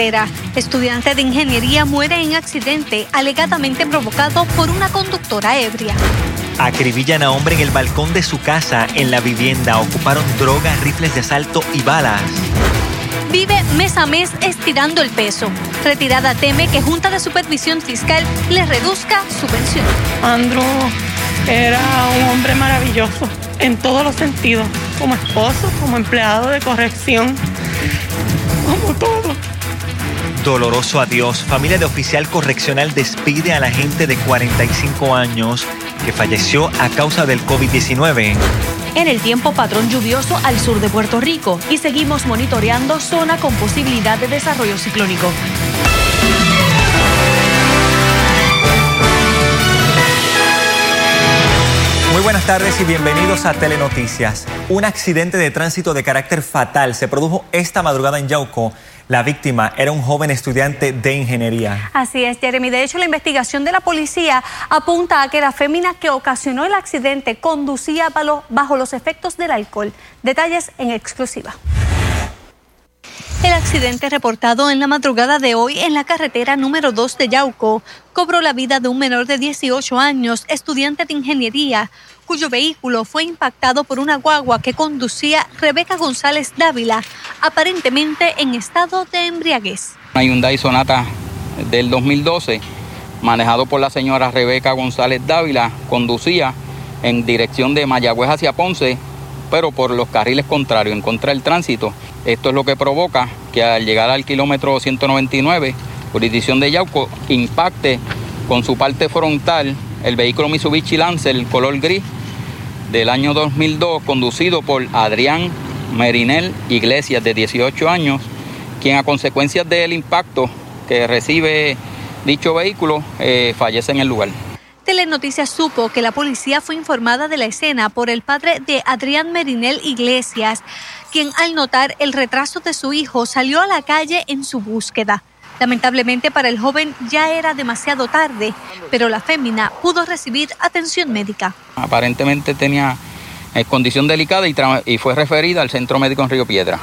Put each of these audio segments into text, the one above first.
Carretera. Estudiante de ingeniería muere en accidente alegadamente provocado por una conductora ebria. Acribillan a hombre en el balcón de su casa en la vivienda. Ocuparon drogas, rifles de asalto y balas. Vive mes a mes estirando el peso. Retirada teme que Junta de Supervisión Fiscal le reduzca su pensión. Andrew era un hombre maravilloso en todos los sentidos, como esposo, como empleado de corrección, como todo. Doloroso adiós. Familia de oficial correccional despide a la gente de 45 años que falleció a causa del COVID-19. En el tiempo patrón lluvioso al sur de Puerto Rico y seguimos monitoreando zona con posibilidad de desarrollo ciclónico. Muy buenas tardes y bienvenidos a Telenoticias. Un accidente de tránsito de carácter fatal se produjo esta madrugada en Yauco. La víctima era un joven estudiante de ingeniería. Así es, Jeremy. De hecho, la investigación de la policía apunta a que la fémina que ocasionó el accidente conducía bajo los efectos del alcohol. Detalles en exclusiva. El accidente reportado en la madrugada de hoy en la carretera número 2 de Yauco cobró la vida de un menor de 18 años, estudiante de ingeniería, cuyo vehículo fue impactado por una guagua que conducía Rebeca González Dávila, aparentemente en estado de embriaguez. Hay un Hyundai Sonata del 2012, manejado por la señora Rebeca González Dávila, conducía en dirección de Mayagüez hacia Ponce, pero por los carriles contrarios, en contra del tránsito. Esto es lo que provoca que al llegar al kilómetro 199, jurisdicción de Yauco, impacte con su parte frontal el vehículo Mitsubishi Lancer color gris del año 2002, conducido por Adrián Merinel Iglesias, de 18 años, quien a consecuencia del impacto que recibe dicho vehículo eh, fallece en el lugar. Telenoticias supo que la policía fue informada de la escena por el padre de Adrián Merinel Iglesias, quien al notar el retraso de su hijo salió a la calle en su búsqueda. Lamentablemente para el joven ya era demasiado tarde, pero la fémina pudo recibir atención médica. Aparentemente tenía eh, condición delicada y, y fue referida al centro médico en Río Piedra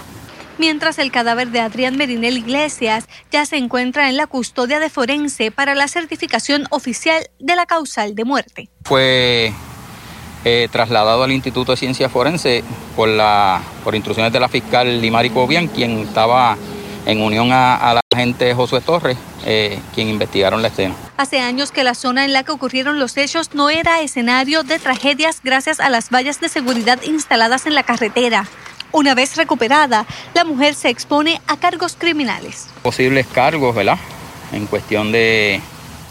mientras el cadáver de Adrián Merinel Iglesias ya se encuentra en la custodia de forense para la certificación oficial de la causal de muerte. Fue eh, trasladado al Instituto de Ciencia Forense por, la, por instrucciones de la fiscal Limari Cobian, quien estaba en unión a, la agente Josué Torres, eh, quien investigaron la escena. Hace años que la zona en la que ocurrieron los hechos no era escenario de tragedias gracias a las vallas de seguridad instaladas en la carretera. Una vez recuperada, la mujer se expone a cargos criminales. Posibles cargos, ¿verdad? En cuestión de,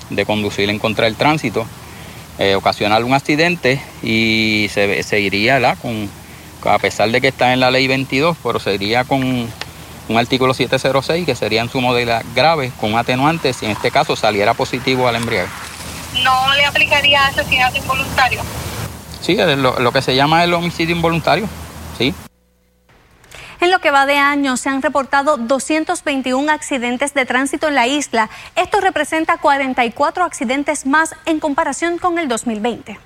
de conducir en contra del tránsito eh, ocasionar un accidente y se, se iría, Con, a pesar de que está en la ley 22, pero se iría con un artículo 706 que sería en su modalidad grave con atenuante si en este caso saliera positivo al embriague. ¿No le aplicaría asesinato involuntario? Sí, lo, lo que se llama el homicidio involuntario, sí. En lo que va de año se han reportado 221 accidentes de tránsito en la isla. Esto representa 44 accidentes más en comparación con el 2020.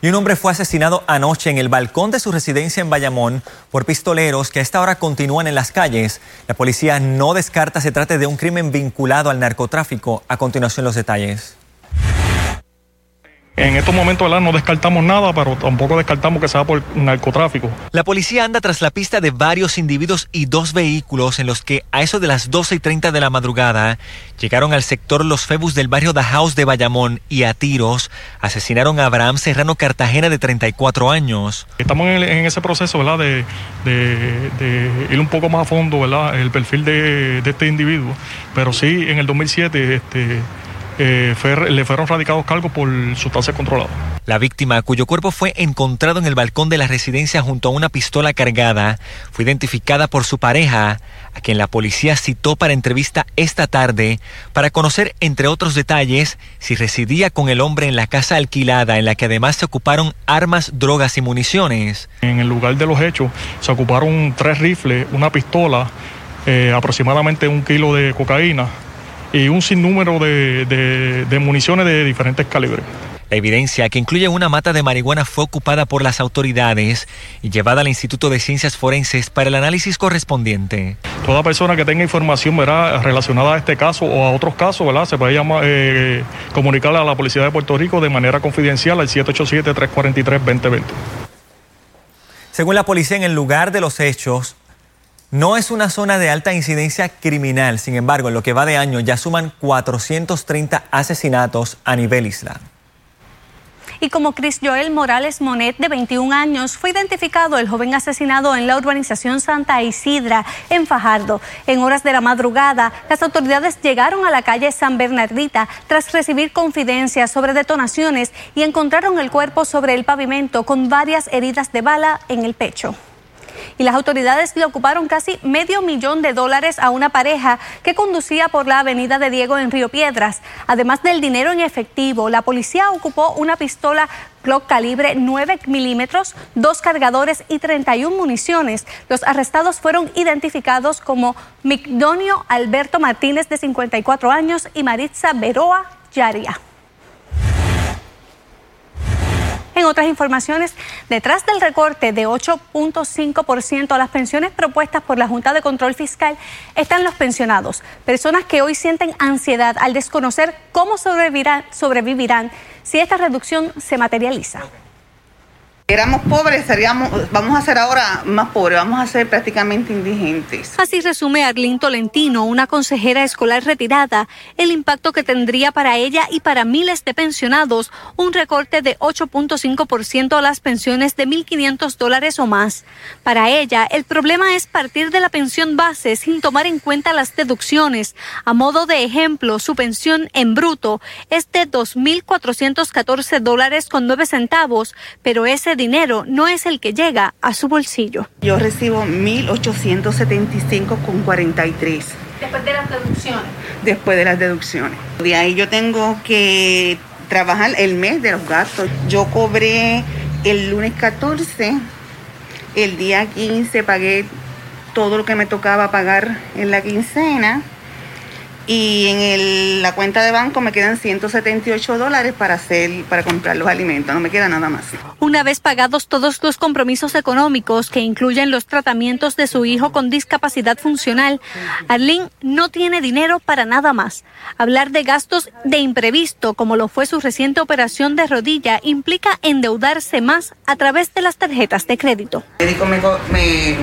Y un hombre fue asesinado anoche en el balcón de su residencia en Bayamón por pistoleros que a esta hora continúan en las calles. La policía no descarta se trate de un crimen vinculado al narcotráfico. A continuación los detalles. En estos momentos no descartamos nada, pero tampoco descartamos que sea por narcotráfico. La policía anda tras la pista de varios individuos y dos vehículos en los que a eso de las 12 y 30 de la madrugada llegaron al sector Los Febus del barrio House de Bayamón y a tiros asesinaron a Abraham Serrano Cartagena de 34 años. Estamos en, ese proceso ¿verdad? De, ir un poco más a fondo ¿verdad? el perfil de, de este individuo, pero sí en el 2007 este, eh, le fueron radicados cargos por sustancia controlada. La víctima, cuyo cuerpo fue encontrado en el balcón de la residencia junto a una pistola cargada, fue identificada por su pareja, a quien la policía citó para entrevista esta tarde para conocer, entre otros detalles, si residía con el hombre en la casa alquilada en la que además se ocuparon armas, drogas y municiones. En el lugar de los hechos se ocuparon tres rifles, una pistola, eh, aproximadamente un kilo de cocaína, y un sinnúmero de, de, municiones de diferentes calibres. La evidencia, que incluye una mata de marihuana, fue ocupada por las autoridades y llevada al Instituto de Ciencias Forenses para el análisis correspondiente. toda persona que tenga información ¿verdad? relacionada a este caso o a otros casos, ¿verdad? se puede llamar, eh, comunicarle a la Policía de Puerto Rico de manera confidencial al 787-343-2020. Según la policía, en el lugar de los hechos, no es una zona de alta incidencia criminal. Sin embargo, en lo que va de año ya suman 430 asesinatos a nivel isla y como Chris Joel Morales Monet, de 21 años, fue identificado el joven asesinado en la urbanización Santa Isidra, en Fajardo. En horas de la madrugada, las autoridades llegaron a la calle San Bernardita tras recibir confidencias sobre detonaciones y encontraron el cuerpo sobre el pavimento con varias heridas de bala en el pecho y las autoridades le ocuparon casi medio millón de dólares a una pareja que conducía por la avenida de Diego en Río Piedras. Además del dinero en efectivo, la policía ocupó una pistola Glock calibre 9 milímetros, dos cargadores y 31 municiones. Los arrestados fueron identificados como Migdonio Alberto Martínez, de 54 años, y Maritza Beroa Yaria. En otras informaciones, detrás del recorte de 8.5% a las pensiones propuestas por la Junta de Control Fiscal están los pensionados, personas que hoy sienten ansiedad al desconocer cómo sobrevivirán, sobrevivirán si esta reducción se materializa éramos pobres, seríamos, vamos a ser ahora más pobres, vamos a ser prácticamente indigentes. Así resume Arlín Tolentino, una consejera escolar retirada, el impacto que tendría para ella y para miles de pensionados un recorte de 8.5% a las pensiones de 1.500 dólares o más. Para ella, el problema es partir de la pensión base sin tomar en cuenta las deducciones. A modo de ejemplo, su pensión en bruto es de 2.414 dólares con 9 centavos, pero ese dinero no es el que llega a su bolsillo. Yo recibo 1.875 con 43. Después de las deducciones. Después de las deducciones. De ahí yo tengo que trabajar el mes de los gastos. Yo cobré el lunes 14, el día 15 pagué todo lo que me tocaba pagar en la quincena y en la cuenta de banco me quedan 178 dólares para hacer para comprar los alimentos, no me queda nada más. Una vez pagados todos los compromisos económicos que incluyen los tratamientos de su hijo con discapacidad funcional, Arlene no tiene dinero para nada más. Hablar de gastos de imprevisto, como lo fue su reciente operación de rodilla, implica endeudarse más a través de las tarjetas de crédito. me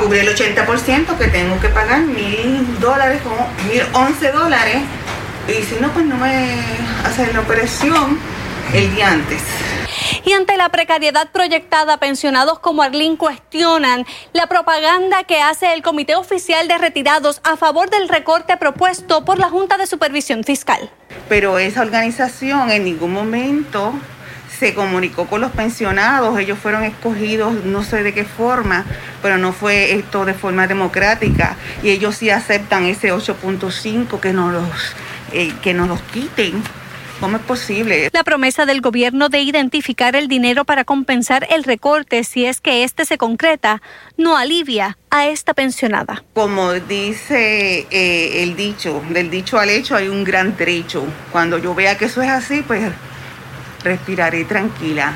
cubrí el 80% que tengo que pagar mil dólares, como mil once dólares. Y si no, pues no me hacen la operación el día antes. Y ante la precariedad proyectada, pensionados como Arlín cuestionan la propaganda que hace el Comité Oficial de Retirados a favor del recorte propuesto por la Junta de Supervisión Fiscal. Pero esa organización en ningún momento se comunicó con los pensionados, ellos fueron escogidos no sé de qué forma, pero no fue esto de forma democrática y ellos sí aceptan ese 8.5 que nos los eh, que nos los quiten. ¿Cómo es posible? La promesa del gobierno de identificar el dinero para compensar el recorte, si es que este se concreta, no alivia a esta pensionada. Como dice eh, el dicho, del dicho al hecho hay un gran trecho. Cuando yo vea que eso es así, pues respiraré tranquila.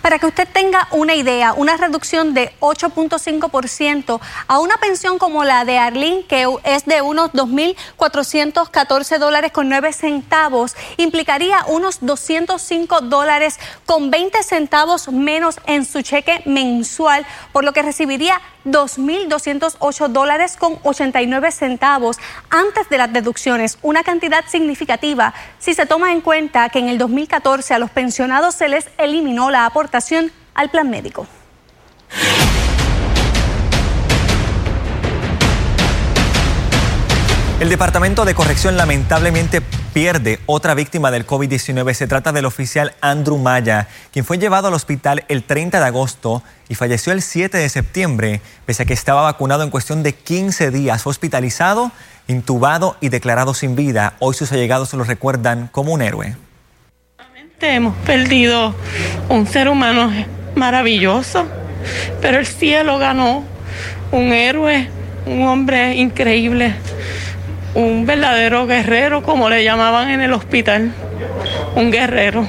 Para que usted tenga una idea, una reducción de 8.5% a una pensión como la de Arlene, que es de unos 2.414 dólares con 9 centavos, implicaría unos 205 dólares con 20 centavos menos en su cheque mensual, por lo que recibiría 2.208 dólares con 89 centavos antes de las deducciones, una cantidad significativa si se toma en cuenta que en el 2014 a los pensionados se les eliminó la aportación al plan médico. El Departamento de Corrección lamentablemente pierde otra víctima del COVID-19. Se trata del oficial Andrew Maya, quien fue llevado al hospital el 30 de agosto y falleció el 7 de septiembre, pese a que estaba vacunado en cuestión de 15 días. Hospitalizado, intubado y declarado sin vida. Hoy sus allegados se lo recuerdan como un héroe. Hemos perdido un ser humano maravilloso, pero el cielo ganó un héroe, un hombre increíble un verdadero guerrero, como le llamaban en el hospital, un guerrero.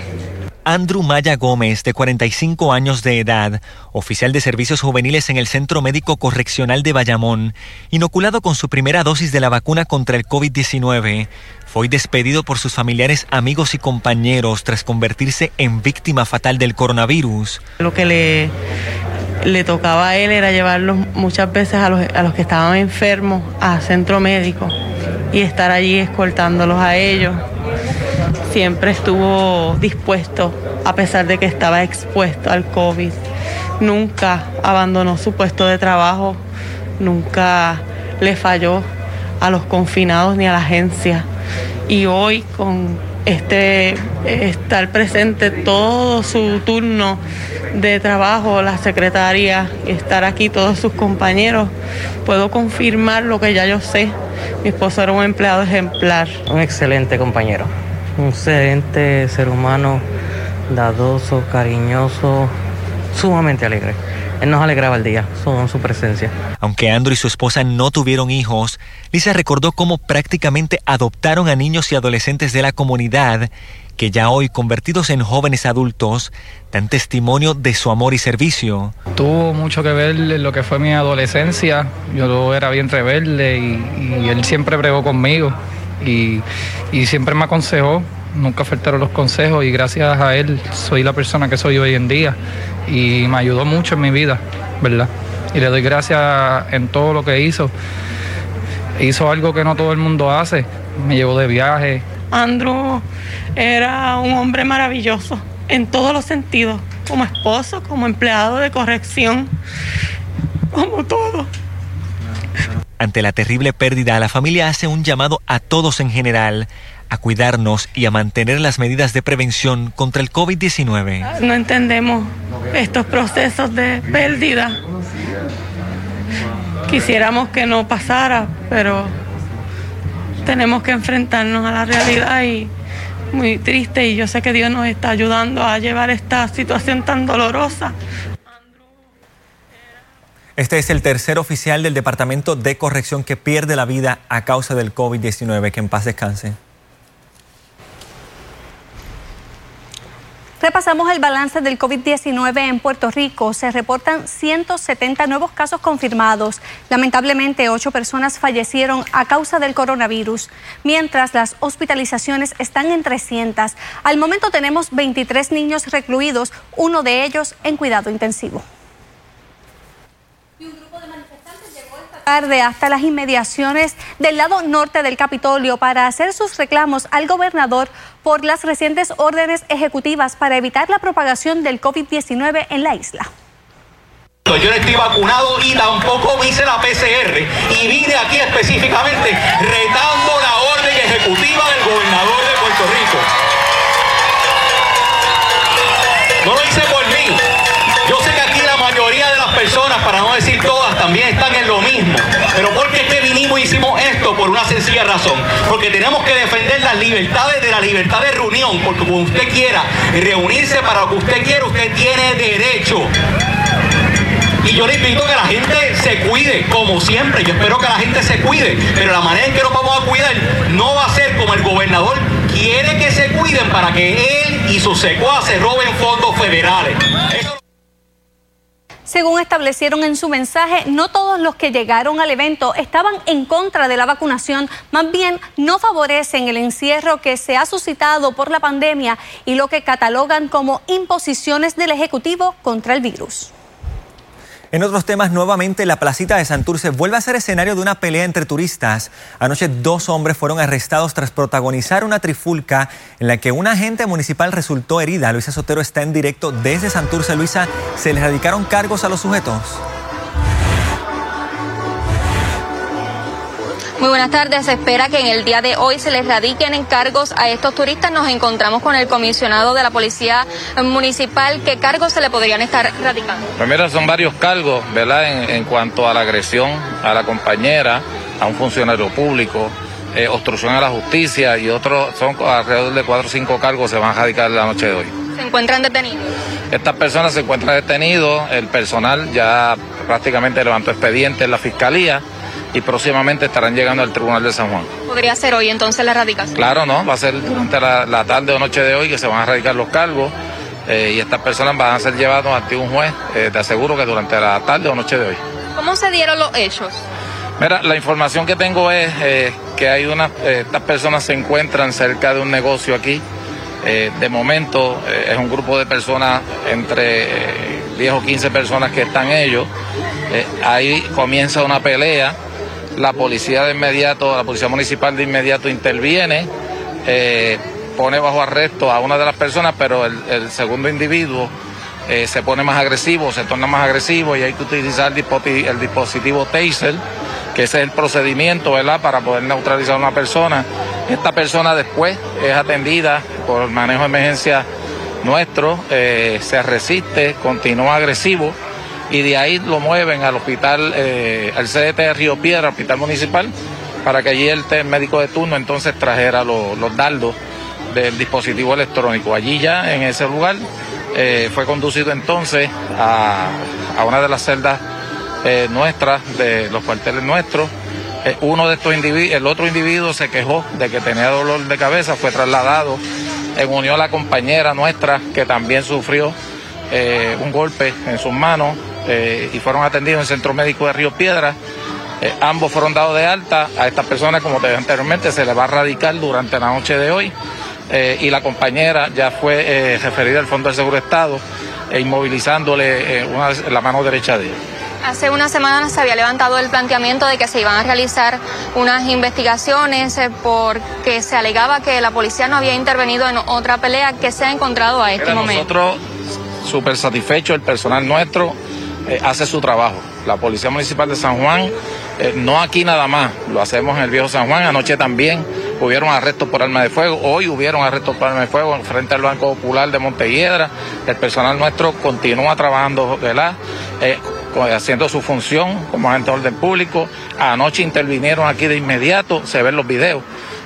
Andrew Maya Gómez, de 45 años de edad, oficial de servicios juveniles en el Centro Médico Correccional de Bayamón, inoculado con su primera dosis de la vacuna contra el COVID-19, fue despedido por sus familiares, amigos y compañeros tras convertirse en víctima fatal del coronavirus. Lo que le, le tocaba a él era llevarlos muchas veces a los, a los que estaban enfermos a centro médico y estar allí escoltándolos a ellos. Siempre estuvo dispuesto, a pesar de que estaba expuesto al COVID. Nunca abandonó su puesto de trabajo, nunca le falló a los confinados ni a la agencia. Y hoy con este estar presente todo su turno de trabajo, la secretaria, estar aquí todos sus compañeros, puedo confirmar lo que ya yo sé. Mi esposo era un empleado ejemplar. Un excelente compañero, un excelente ser humano, dadoso, cariñoso, sumamente alegre. Él nos alegraba el día con su presencia. Aunque Andrew y su esposa no tuvieron hijos, Lisa recordó cómo prácticamente adoptaron a niños y adolescentes de la comunidad que ya hoy, convertidos en jóvenes adultos, dan testimonio de su amor y servicio. Tuvo mucho que ver en lo que fue mi adolescencia. Yo era bien rebelde y, él siempre bregó conmigo y, y siempre me aconsejó. Nunca faltaron los consejos y gracias a él soy la persona que soy hoy en día y me ayudó mucho en mi vida, ¿verdad? Y le doy gracias en todo lo que hizo. Hizo algo que no todo el mundo hace. Me llevó de viaje, Andrew era un hombre maravilloso en todos los sentidos, como esposo, como empleado de corrección, como todo. Ante la terrible pérdida, la familia hace un llamado a todos en general a cuidarnos y a mantener las medidas de prevención contra el COVID-19. No entendemos estos procesos de pérdida. Quisiéramos que no pasara, pero tenemos que enfrentarnos a la realidad y muy triste y yo sé que Dios nos está ayudando a llevar esta situación tan dolorosa. Este es el tercer oficial del Departamento de Corrección que pierde la vida a causa del COVID-19. Que en paz descanse. Repasamos el balance del COVID-19 en Puerto Rico. Se reportan 170 nuevos casos confirmados. Lamentablemente, ocho personas fallecieron a causa del coronavirus, mientras las hospitalizaciones están en 300. Al momento tenemos 23 niños recluidos, uno de ellos en cuidado intensivo. tarde hasta las inmediaciones del lado norte del Capitolio para hacer sus reclamos al gobernador por las recientes órdenes ejecutivas para evitar la propagación del COVID-19 en la isla. Yo no estoy vacunado y tampoco hice la PCR y vine aquí específicamente retando la orden ejecutiva del gobernador de Puerto Rico. No lo hice por para no decir todas, también están en lo mismo. Pero ¿por qué vinimos y hicimos esto? Por una sencilla razón. Porque tenemos que defender las libertades de la libertad de reunión. Porque como usted quiera reunirse para lo que usted quiera, usted tiene derecho. Y yo le invito a que la gente se cuide, como siempre. Yo espero que la gente se cuide. Pero la manera en que nos vamos a cuidar no va a ser como el gobernador quiere que se cuiden para que él y sus secuaces roben fondos federales. Según establecieron en su mensaje, no todos los que llegaron al evento estaban en contra de la vacunación, más bien no favorecen el encierro que se ha suscitado por la pandemia y lo que catalogan como imposiciones del Ejecutivo contra el virus. En otros temas, nuevamente la placita de Santurce vuelve a ser escenario de una pelea entre turistas. Anoche dos hombres fueron arrestados tras protagonizar una trifulca en la que un agente municipal resultó herida. Luisa Sotero está en directo desde Santurce. Luisa, ¿se les radicaron cargos a los sujetos? Muy buenas tardes. Se espera que en el día de hoy se les radiquen encargos a estos turistas. Nos encontramos con el comisionado de la Policía Municipal. ¿Qué cargos se le podrían estar radicando? Primero pues son varios cargos, ¿verdad? En, cuanto a la agresión a la compañera, a un funcionario público, eh, obstrucción a la justicia y otros, son alrededor de cuatro o cinco cargos se van a radicar la noche de hoy. ¿Se encuentran detenidos? Estas personas se encuentran detenidos, el personal ya prácticamente levantó expediente en la fiscalía y próximamente estarán llegando al Tribunal de San Juan. ¿Podría ser hoy entonces la radicación? Claro, no, va a ser durante la, tarde o noche de hoy que se van a radicar los cargos. eh, y estas personas van a ser llevadas ante un juez, eh, te aseguro que durante la tarde o noche de hoy. ¿Cómo se dieron los hechos? Mira, la información que tengo es eh, que hay unas, estas personas se encuentran cerca de un negocio aquí. de momento es un grupo de personas, entre 10 o 15 personas que están ellos. ahí comienza una pelea. La policía de inmediato, la policía municipal de inmediato interviene pone bajo arresto a una de las personas, pero el, segundo individuo eh, se pone más agresivo, se torna más agresivo y hay que utilizar el dispositivo, Taser, que ese es el procedimiento, para poder neutralizar a una persona. Esta persona después es atendida por el manejo de emergencia nuestro, eh, se resiste, continúa agresivo y de ahí lo mueven al hospital, eh, al CDT de Río Piedra, hospital municipal, para que allí el médico de turno entonces trajera los, los dardos del dispositivo electrónico. Allí ya, en ese lugar, eh, fue conducido entonces a, una de las celdas eh, nuestras, de los cuarteles nuestros. Uno de estos individuos, el otro individuo se quejó de que tenía dolor de cabeza, fue trasladado en unión a la compañera nuestra que también sufrió un golpe en sus manos y fueron atendidos en el Centro Médico de Río Piedra. ambos fueron dados de alta. A estas personas, como te dije anteriormente, se les va a radicar durante la noche de hoy. Eh, y la compañera ya fue eh, referida al Fondo del Seguro Estado, inmovilizándole eh, la mano derecha de ella. Hace una semana se había levantado el planteamiento de que se iban a realizar unas investigaciones porque se alegaba que la policía no había intervenido en otra pelea que se ha encontrado a este momento. Nosotros, súper satisfechos, el personal nuestro hace su trabajo. La Policía Municipal de San Juan, no aquí nada más, lo hacemos en el Viejo San Juan, anoche también hubieron arrestos por arma de fuego, hoy hubieron arrestos por arma de fuego frente al Banco Popular de Montelledra. El personal nuestro continúa trabajando, ¿verdad? Eh, haciendo su función como agente de orden público. Anoche intervinieron aquí de inmediato, se ven los videos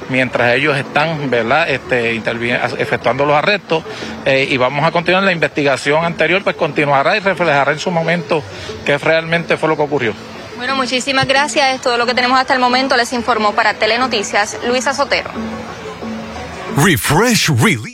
mientras ellos están ¿verdad? Este, efectuando los arrestos eh, y vamos a continuar la investigación anterior, pues continuará y reflejará en su momento qué realmente fue lo que ocurrió. Bueno, muchísimas gracias. Es todo lo que tenemos hasta el momento. Les informó para Telenoticias Luisa Sotero. Refresh Really.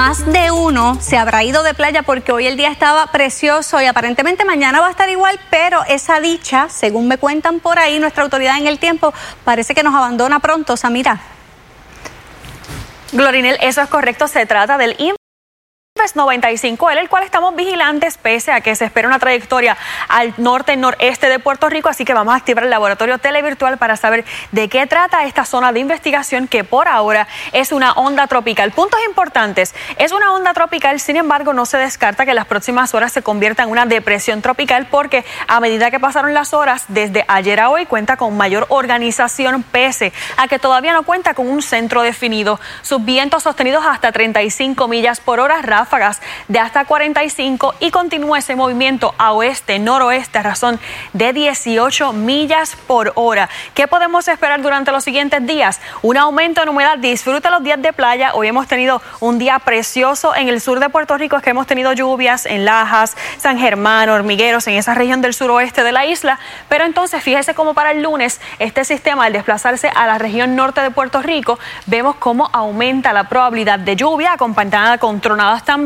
Más de uno se habrá ido de playa porque hoy el día estaba precioso y aparentemente mañana va a estar igual, pero esa dicha, según me cuentan por ahí nuestra autoridad en el tiempo, parece que nos abandona pronto, Samira. Glorinel, eso es correcto, se trata del 95L, el cual estamos vigilantes pese a que se espera una trayectoria al norte-noreste de Puerto Rico, así que vamos a activar el laboratorio televirtual para saber de qué trata esta zona de investigación que por ahora es una onda tropical. Puntos importantes, es una onda tropical, sin embargo no se descarta que las próximas horas se convierta en una depresión tropical porque a medida que pasaron las horas desde ayer a hoy cuenta con mayor organización pese a que todavía no cuenta con un centro definido. Sus vientos sostenidos hasta 35 millas por hora, ráfagas de hasta 45 y continúa ese movimiento a oeste, noroeste a razón de 18 millas por hora. ¿Qué podemos esperar durante los siguientes días? Un aumento en humedad. Disfruta los días de playa. Hoy hemos tenido un día precioso en el sur de Puerto Rico, es que hemos tenido lluvias en Lajas, San Germán, Hormigueros, en esa región del suroeste de la isla. Pero entonces fíjese cómo para el lunes este sistema al desplazarse a la región norte de Puerto Rico, vemos cómo aumenta la probabilidad de lluvia acompañada con tronadas también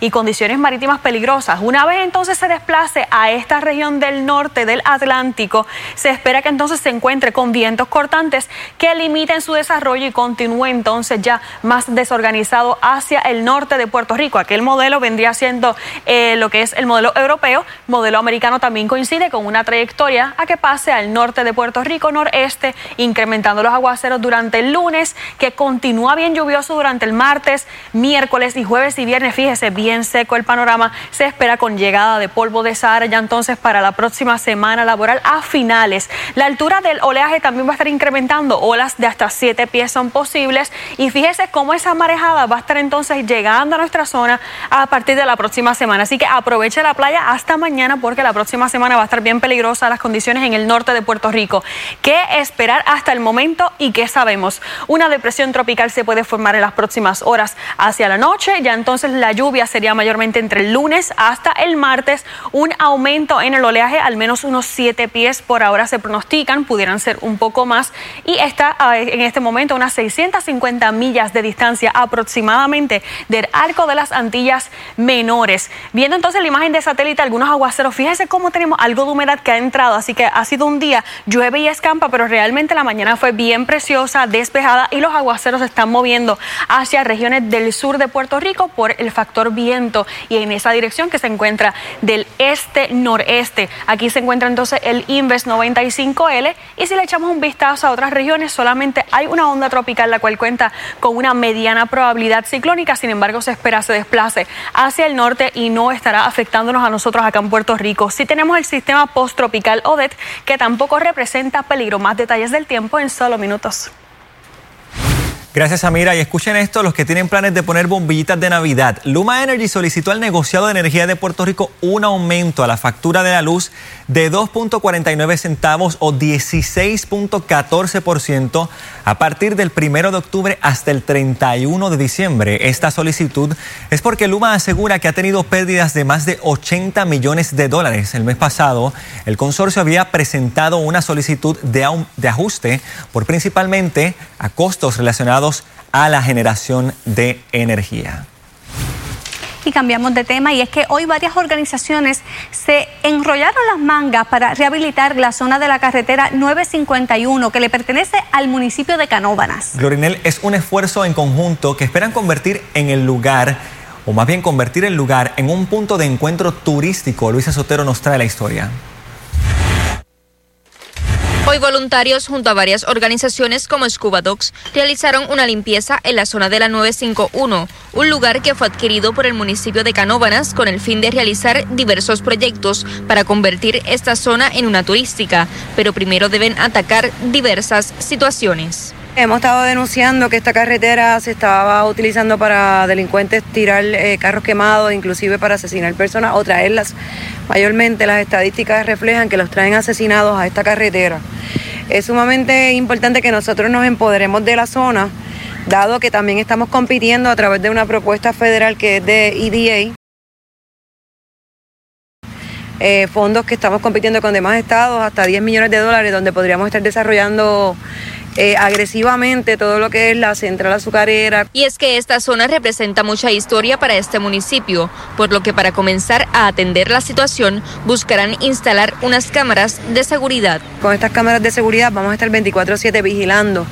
y condiciones marítimas peligrosas. Una vez entonces se desplace a esta región del norte del Atlántico, se espera que entonces se encuentre con vientos cortantes que limiten su desarrollo y continúe entonces ya más desorganizado hacia el norte de Puerto Rico. Aquel modelo vendría siendo eh, lo que es el modelo europeo, modelo americano también coincide con una trayectoria a que pase al norte de Puerto Rico, noreste, incrementando los aguaceros durante el lunes, que continúa bien lluvioso durante el martes, miércoles y jueves y viernes fíjese, bien seco el panorama. Se espera con llegada de polvo de Sahara ya entonces para la próxima semana laboral a finales. La altura del oleaje también va a estar incrementando. Olas de hasta 7 pies son posibles. Y fíjese cómo esa marejada va a estar entonces llegando a nuestra zona a partir de la próxima semana. Así que aproveche la playa hasta mañana porque la próxima semana va a estar bien peligrosa las condiciones en el norte de Puerto Rico. ¿Qué esperar hasta el momento y qué sabemos? Una depresión tropical se puede formar en las próximas horas hacia la noche. Ya entonces la lluvia sería mayormente entre el lunes hasta el martes. Un aumento en el oleaje, al menos unos 7 pies por ahora se pronostican, pudieran ser un poco más. Y está ah, en este momento a unas 650 millas de distancia aproximadamente del arco de las Antillas menores. Viendo entonces la imagen de satélite, algunos aguaceros, fíjese cómo tenemos algo de humedad que ha entrado, así que ha sido un día, llueve y escampa, pero realmente la mañana fue bien preciosa, despejada y los aguaceros se están moviendo hacia regiones del sur de Puerto Rico por el factor viento y en esa dirección que se encuentra del este-noreste. Aquí se encuentra entonces el Inves 95L y si le echamos un vistazo a otras regiones, solamente hay una onda tropical la cual cuenta con una mediana probabilidad ciclónica, sin embargo se espera se desplace hacia el norte y no estará afectándonos a nosotros acá en Puerto Rico. Si tenemos el sistema post-tropical Odet que tampoco representa peligro. Más detalles del tiempo en solo minutos. Gracias, Amira. Y escuchen esto, los que tienen planes de poner bombillitas de Navidad. Luma Energy solicitó al negociado de energía de Puerto Rico un aumento a la factura de la luz de 2.49 centavos o 16.14% a partir del 1 de octubre hasta el 31 de diciembre. Esta solicitud es porque Luma asegura que ha tenido pérdidas de más de 80 millones de dólares. El mes pasado, el consorcio había presentado una solicitud de, de ajuste por principalmente a costos relacionados a la generación de energía. Y cambiamos de tema y es que hoy varias organizaciones se enrollaron las mangas para rehabilitar la zona de la carretera 951 que le pertenece al municipio de Canóbanas. Glorinel, es un esfuerzo en conjunto que esperan convertir en el lugar, o más bien convertir el lugar en un punto de encuentro turístico. Luisa Sotero nos trae la historia. Hoy voluntarios junto a varias organizaciones como Scuba Dogs realizaron una limpieza en la zona de la 951, un lugar que fue adquirido por el municipio de Canóbanas con el fin de realizar diversos proyectos para convertir esta zona en una turística, pero primero deben atacar diversas situaciones. Hemos estado denunciando que esta carretera se estaba utilizando para delincuentes tirar eh, carros quemados, inclusive para asesinar personas o traerlas. Mayormente las estadísticas reflejan que los traen asesinados a esta carretera. Es sumamente importante que nosotros nos empoderemos de la zona, dado que también estamos compitiendo a través de una propuesta federal que es de EDA. Eh, fondos que estamos compitiendo con demás estados, hasta 10 millones de dólares, donde podríamos estar desarrollando eh, agresivamente todo lo que es la central azucarera. Y es que esta zona representa mucha historia para este municipio, por lo que para comenzar a atender la situación buscarán instalar unas cámaras de seguridad. Con estas cámaras de seguridad vamos a estar 24/7 vigilando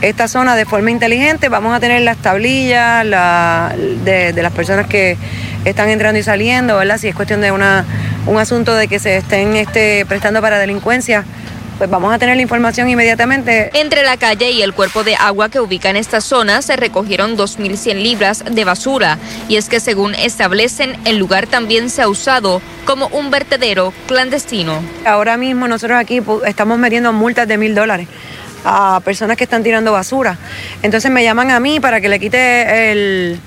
esta zona de forma inteligente. Vamos a tener las tablillas de, las personas que están entrando y saliendo, ¿verdad? Si es cuestión de una, un asunto de que se estén este, prestando para delincuencia pues vamos a tener la información inmediatamente. Entre la calle y el cuerpo de agua que ubica en esta zona se recogieron 2.100 libras de basura y es que según establecen el lugar también se ha usado como un vertedero clandestino. Ahora mismo nosotros aquí estamos metiendo multas de mil dólares a personas que están tirando basura. Entonces me llaman a mí para que le quite el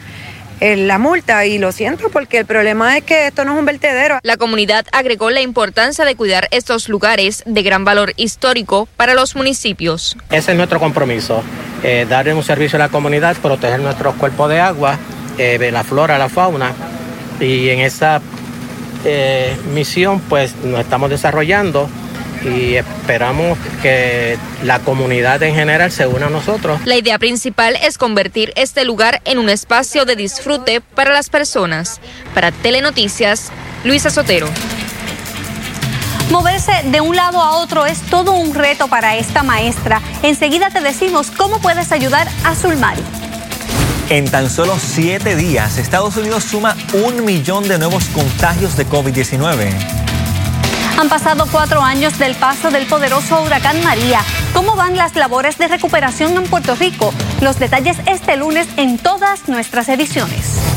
la multa y lo siento porque el problema es que esto no es un vertedero. La comunidad agregó la importancia de cuidar estos lugares de gran valor histórico para los municipios. Ese es nuestro compromiso, eh, darle un servicio a la comunidad, proteger nuestros cuerpos de agua, eh, la flora, la fauna y en esa eh, misión pues nos estamos desarrollando y esperamos que la comunidad en general se una a nosotros. La idea principal es convertir este lugar en un espacio de disfrute para las personas. Para Telenoticias, Luisa Sotero. Moverse de un lado a otro es todo un reto para esta maestra. Enseguida te decimos cómo puedes ayudar a Zulmari. En tan solo siete días, Estados Unidos suma un millón de nuevos contagios de COVID-19. Han pasado cuatro años del paso del poderoso huracán María. ¿Cómo van las labores de recuperación en Puerto Rico? Los detalles este lunes en todas nuestras ediciones.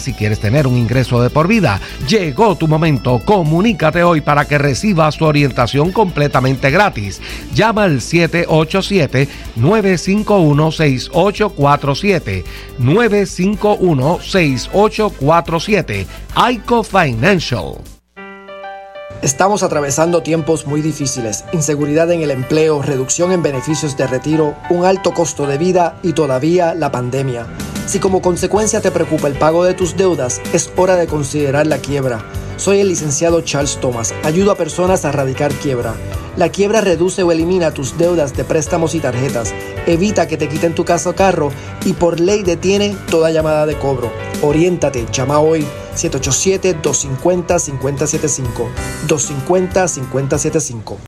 si quieres tener un ingreso de por vida. Llegó tu momento. Comunícate hoy para que recibas tu orientación completamente gratis. Llama al 787-951-6847. 951-6847. ICO Financial. Estamos atravesando tiempos muy difíciles, inseguridad en el empleo, reducción en beneficios de retiro, un alto costo de vida y todavía la pandemia. Si como consecuencia te preocupa el pago de tus deudas, es hora de considerar la quiebra. Soy el licenciado Charles Thomas. Ayudo a personas a erradicar quiebra. La quiebra reduce o elimina tus deudas de préstamos y tarjetas. Evita que te quiten tu casa o carro y por ley detiene toda llamada de cobro. Oriéntate, llama hoy 787-250-5075. 250-5075.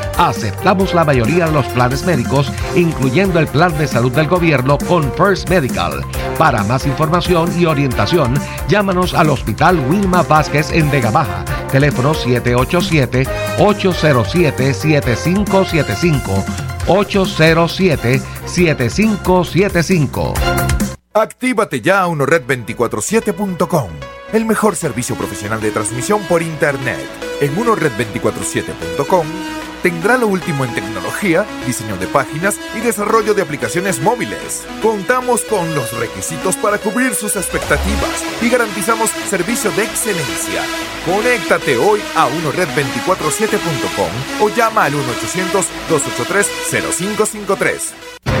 Aceptamos la mayoría de los planes médicos, incluyendo el plan de salud del gobierno con First Medical. Para más información y orientación, llámanos al Hospital Wilma Vázquez en Vega Baja. Teléfono 787-807-7575. 807-7575. Actívate ya a unored247.com, el mejor servicio profesional de transmisión por Internet. En unored247.com tendrá lo último en tecnología, diseño de páginas y desarrollo de aplicaciones móviles. Contamos con los requisitos para cubrir sus expectativas y garantizamos servicio de excelencia. Conéctate hoy a unored247.com o llama al 1-800-283-0553.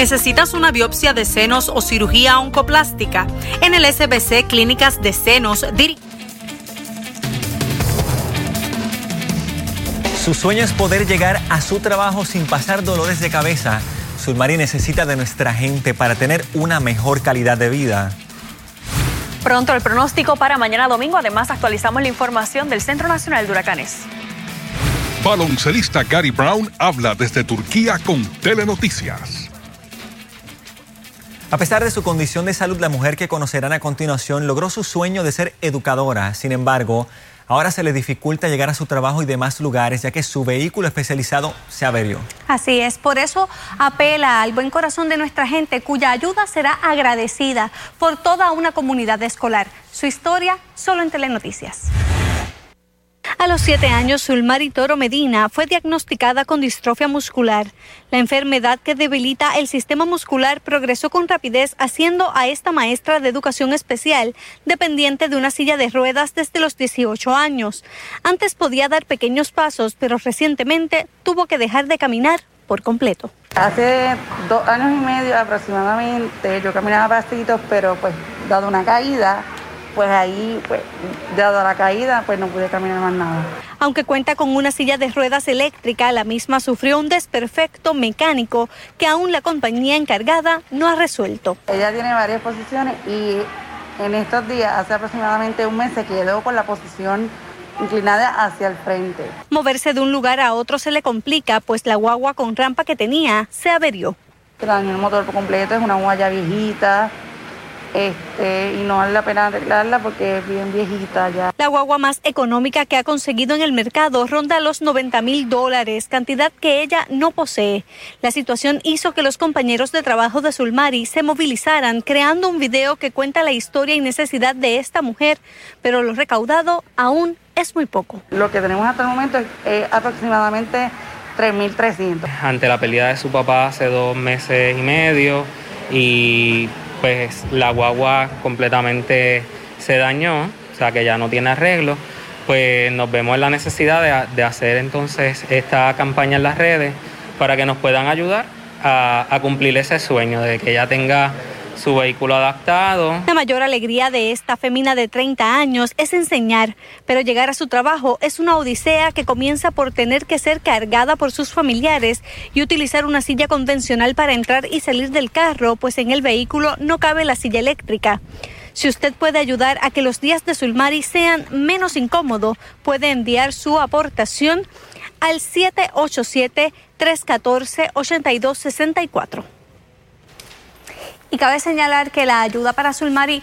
¿Necesitas una biopsia de senos o cirugía oncoplástica? En el SBC Clínicas de Senos Su sueño es poder llegar a su trabajo sin pasar dolores de cabeza. Sulmari necesita de nuestra gente para tener una mejor calidad de vida. Pronto el pronóstico para mañana domingo. Además, actualizamos la información del Centro Nacional de Huracanes. Baloncelista Gary Brown habla desde Turquía con Telenoticias. A pesar de su condición de salud, la mujer que conocerán a continuación logró su sueño de ser educadora. Sin embargo, ahora se le dificulta llegar a su trabajo y demás lugares, ya que su vehículo especializado se averió. Así es, por eso apela al buen corazón de nuestra gente, cuya ayuda será agradecida por toda una comunidad escolar. Su historia solo en Telenoticias. A los siete años, Zulmari Toro Medina fue diagnosticada con distrofia muscular. La enfermedad que debilita el sistema muscular progresó con rapidez, haciendo a esta maestra de educación especial dependiente de una silla de ruedas desde los 18 años. Antes podía dar pequeños pasos, pero recientemente tuvo que dejar de caminar por completo. Hace dos años y medio aproximadamente yo caminaba pasitos, pero pues dado una caída pues ahí, pues, dada la caída, pues no pude caminar más nada. Aunque cuenta con una silla de ruedas eléctrica, la misma sufrió un desperfecto mecánico que aún la compañía encargada no ha resuelto. Ella tiene varias posiciones y en estos días, hace aproximadamente un mes, se quedó con la posición inclinada hacia el frente. Moverse de un lugar a otro se le complica, pues la guagua con rampa que tenía se averió. El motor por completo, es una guagua viejita, este, y no vale la pena arreglarla porque es bien viejita ya. La guagua más económica que ha conseguido en el mercado ronda los 90 mil dólares, cantidad que ella no posee. La situación hizo que los compañeros de trabajo de Sulmari se movilizaran creando un video que cuenta la historia y necesidad de esta mujer, pero lo recaudado aún es muy poco. Lo que tenemos hasta el momento es aproximadamente 3.300. Ante la pérdida de su papá hace dos meses y medio y pues la guagua completamente se dañó, o sea que ya no tiene arreglo, pues nos vemos en la necesidad de, hacer entonces esta campaña en las redes para que nos puedan ayudar a, a cumplir ese sueño de que ella tenga su vehículo adaptado. La mayor alegría de esta femina de 30 años es enseñar, pero llegar a su trabajo es una odisea que comienza por tener que ser cargada por sus familiares y utilizar una silla convencional para entrar y salir del carro, pues en el vehículo no cabe la silla eléctrica. Si usted puede ayudar a que los días de Sulmari sean menos incómodos, puede enviar su aportación al 787 314 8264. Y cabe señalar que la ayuda para Sulmari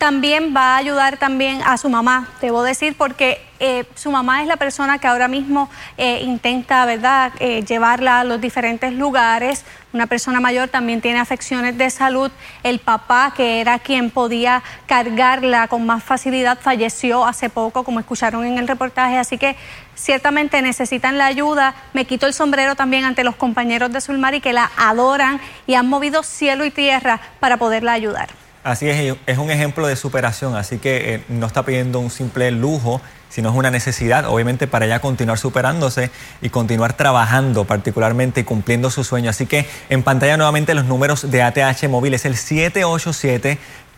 también va a ayudar también a su mamá, debo decir, porque eh, su mamá es la persona que ahora mismo eh, intenta, ¿verdad?, eh, llevarla a los diferentes lugares. Una persona mayor también tiene afecciones de salud. El papá, que era quien podía cargarla con más facilidad, falleció hace poco, como escucharon en el reportaje. Así que ciertamente necesitan la ayuda. Me quito el sombrero también ante los compañeros de Sulmari que la adoran y han movido cielo y tierra para poderla ayudar. Así es, es un ejemplo de superación, así que eh, no está pidiendo un simple lujo, sino es una necesidad, obviamente, para ella continuar superándose y continuar trabajando, particularmente y cumpliendo su sueño. Así que en pantalla nuevamente los números de ATH Móvil es el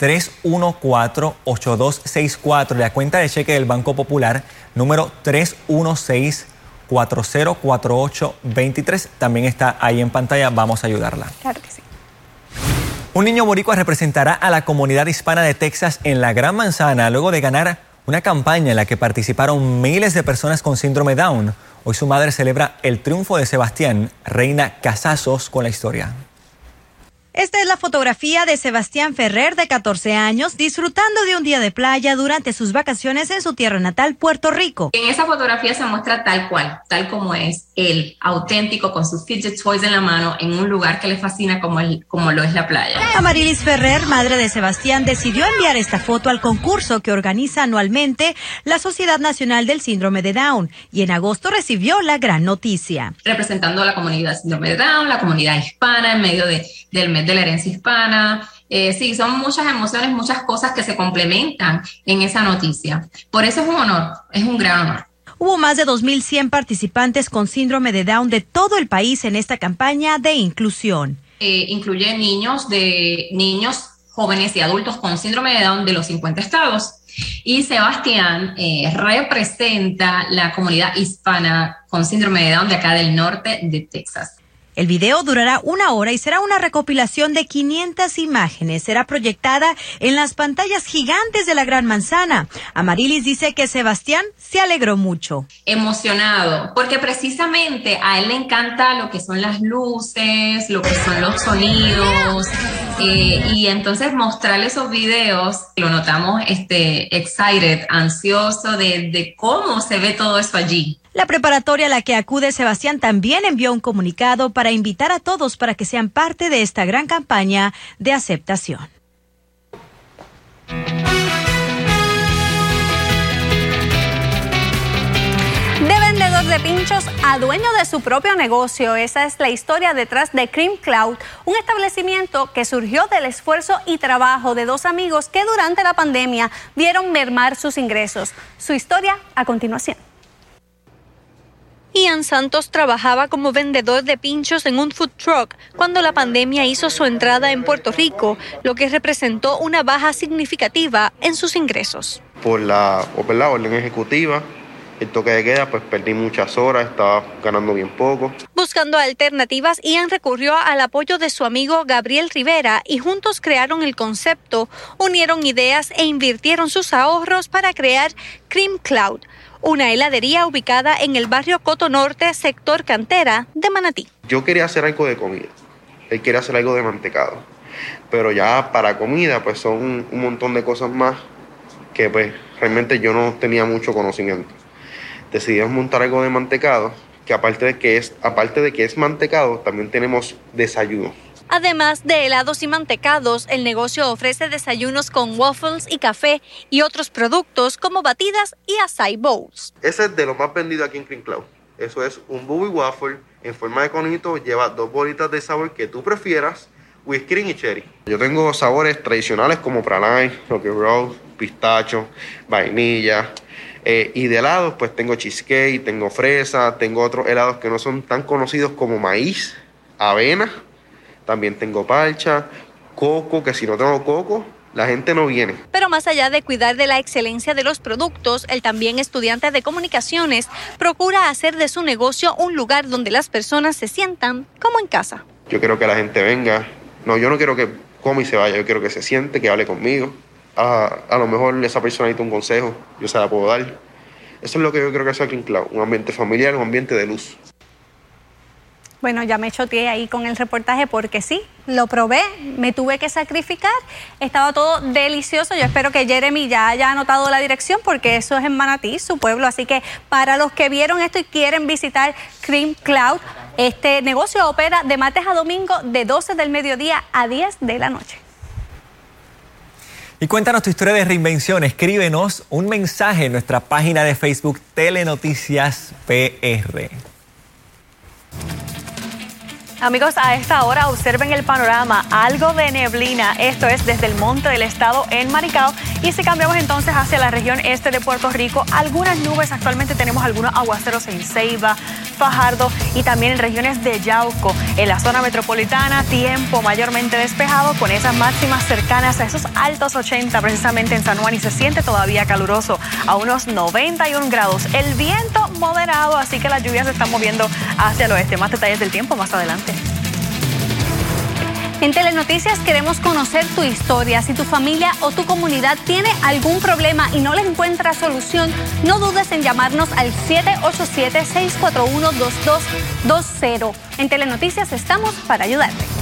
787-314-8264, la cuenta de cheque del Banco Popular, número 316. 404823 también está ahí en pantalla, vamos a ayudarla. Claro que sí. Un niño boricua representará a la comunidad hispana de Texas en la Gran Manzana luego de ganar una campaña en la que participaron miles de personas con síndrome Down. Hoy su madre celebra el triunfo de Sebastián, Reina Casazos, con la historia. Esta es la fotografía de Sebastián Ferrer, de 14 años, disfrutando de un día de playa durante sus vacaciones en su tierra natal, Puerto Rico. En esa fotografía se muestra tal cual, tal como es él, auténtico, con sus fidget toys en la mano, en un lugar que le fascina como, el, como lo es la playa. Amarilis Ferrer, madre de Sebastián, decidió enviar esta foto al concurso que organiza anualmente la Sociedad Nacional del Síndrome de Down y en agosto recibió la gran noticia. Representando a la comunidad síndrome de Down, la comunidad hispana en medio de, del mes de la herencia hispana. Eh, sí, son muchas emociones, muchas cosas que se complementan en esa noticia. Por eso es un honor, es un gran honor. Hubo más de 2.100 participantes con síndrome de Down de todo el país en esta campaña de inclusión. Eh, incluye niños de niños jóvenes y adultos con síndrome de Down de los 50 estados. Y Sebastián eh, representa la comunidad hispana con síndrome de Down de acá del norte de Texas. El video durará una hora y será una recopilación de 500 imágenes. Será proyectada en las pantallas gigantes de la Gran Manzana. Amarilis dice que Sebastián se alegró mucho. Emocionado, porque precisamente a él le encanta lo que son las luces, lo que son los sonidos. Eh, y entonces mostrarle esos videos, lo notamos este, excited, ansioso de, de cómo se ve todo eso allí. La preparatoria a la que acude Sebastián también envió un comunicado para invitar a todos para que sean parte de esta gran campaña de aceptación. De vendedor de pinchos a dueño de su propio negocio. Esa es la historia detrás de Cream Cloud, un establecimiento que surgió del esfuerzo y trabajo de dos amigos que durante la pandemia vieron mermar sus ingresos. Su historia a continuación. Ian Santos trabajaba como vendedor de pinchos en un food truck cuando la pandemia hizo su entrada en Puerto Rico, lo que representó una baja significativa en sus ingresos. Por la, la orden ejecutiva, el toque de queda, pues perdí muchas horas, estaba ganando bien poco. Buscando alternativas, Ian recurrió al apoyo de su amigo Gabriel Rivera y juntos crearon el concepto, unieron ideas e invirtieron sus ahorros para crear Cream Cloud una heladería ubicada en el barrio Coto Norte, sector cantera de Manatí. Yo quería hacer algo de comida, él quería hacer algo de mantecado, pero ya para comida pues son un montón de cosas más que pues realmente yo no tenía mucho conocimiento. Decidimos montar algo de mantecado, que aparte de que es, aparte de que es mantecado, también tenemos desayuno. Además de helados y mantecados, el negocio ofrece desayunos con waffles y café y otros productos como batidas y acai bowls. Ese es de lo más vendido aquí en Cream Cloud. Eso es un bubby waffle en forma de conito, lleva dos bolitas de sabor que tú prefieras, whisky y cherry. Yo tengo sabores tradicionales como praline, rocky roll, pistacho, vainilla. Eh, y de helados, pues tengo cheesecake, tengo fresa, tengo otros helados que no son tan conocidos como maíz, avena también tengo parcha, coco, que si no tengo coco, la gente no viene. Pero más allá de cuidar de la excelencia de los productos, el también estudiante de comunicaciones procura hacer de su negocio un lugar donde las personas se sientan como en casa. Yo quiero que la gente venga. No, yo no quiero que come y se vaya, yo quiero que se siente, que hable conmigo. A, a lo mejor esa persona necesita un consejo, yo se la puedo dar. Eso es lo que yo creo que hace aquí en un ambiente familiar, un ambiente de luz. Bueno, ya me choteé ahí con el reportaje porque sí, lo probé, me tuve que sacrificar, estaba todo delicioso. Yo espero que Jeremy ya haya anotado la dirección porque eso es en Manatí, su pueblo. Así que para los que vieron esto y quieren visitar Cream Cloud, este negocio opera de martes a domingo de 12 del mediodía a 10 de la noche. Y cuéntanos tu historia de reinvención. Escríbenos un mensaje en nuestra página de Facebook Telenoticias PR. Amigos, a esta hora observen el panorama, algo de neblina, esto es desde el monte del estado en Maricao. Y si cambiamos entonces hacia la región este de Puerto Rico, algunas nubes, actualmente tenemos algunos aguaceros en Ceiba, Fajardo y también en regiones de Yauco. En la zona metropolitana, tiempo mayormente despejado con esas máximas cercanas a esos altos 80 precisamente en San Juan y se siente todavía caluroso a unos 91 grados. El viento moderado, así que las lluvias se están moviendo hacia el oeste. Más detalles del tiempo más adelante. En Telenoticias queremos conocer tu historia. Si tu familia o tu comunidad tiene algún problema y no le encuentra solución, no dudes en llamarnos al 787-641-2220. En Telenoticias estamos para ayudarte.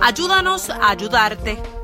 Ayúdanos a ayudarte.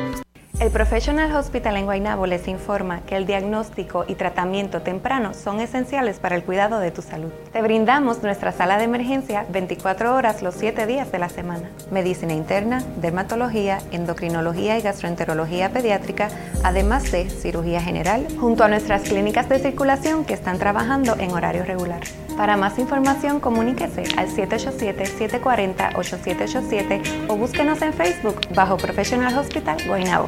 El Professional Hospital en Guaynabo les informa que el diagnóstico y tratamiento temprano son esenciales para el cuidado de tu salud. Te brindamos nuestra sala de emergencia 24 horas los 7 días de la semana. Medicina interna, dermatología, endocrinología y gastroenterología pediátrica, además de cirugía general, junto a nuestras clínicas de circulación que están trabajando en horario regular. Para más información, comuníquese al 787-740-8787 o búsquenos en Facebook bajo Professional Hospital Guaynabo.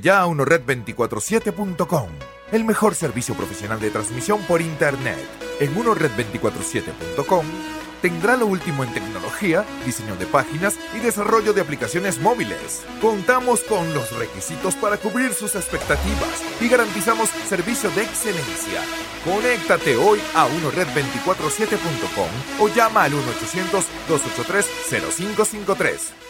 ya a unored247.com, el mejor servicio profesional de transmisión por Internet. En unored247.com tendrá lo último en tecnología, diseño de páginas y desarrollo de aplicaciones móviles. Contamos con los requisitos para cubrir sus expectativas y garantizamos servicio de excelencia. Conéctate hoy a unored247.com o llama al 1-800-283-0553.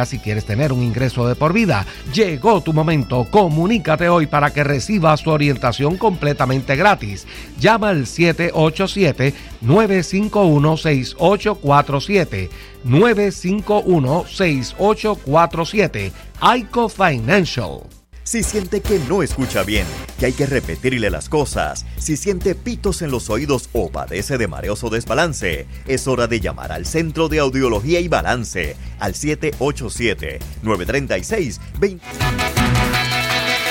si quieres tener un ingreso de por vida. Llegó tu momento. Comunícate hoy para que recibas tu orientación completamente gratis. Llama al 787-951-6847. 951-6847. ICO Financial. Si siente que no escucha bien, que hay que repetirle las cosas, si siente pitos en los oídos o padece de mareos o desbalance, es hora de llamar al Centro de Audiología y Balance al 787-936-20.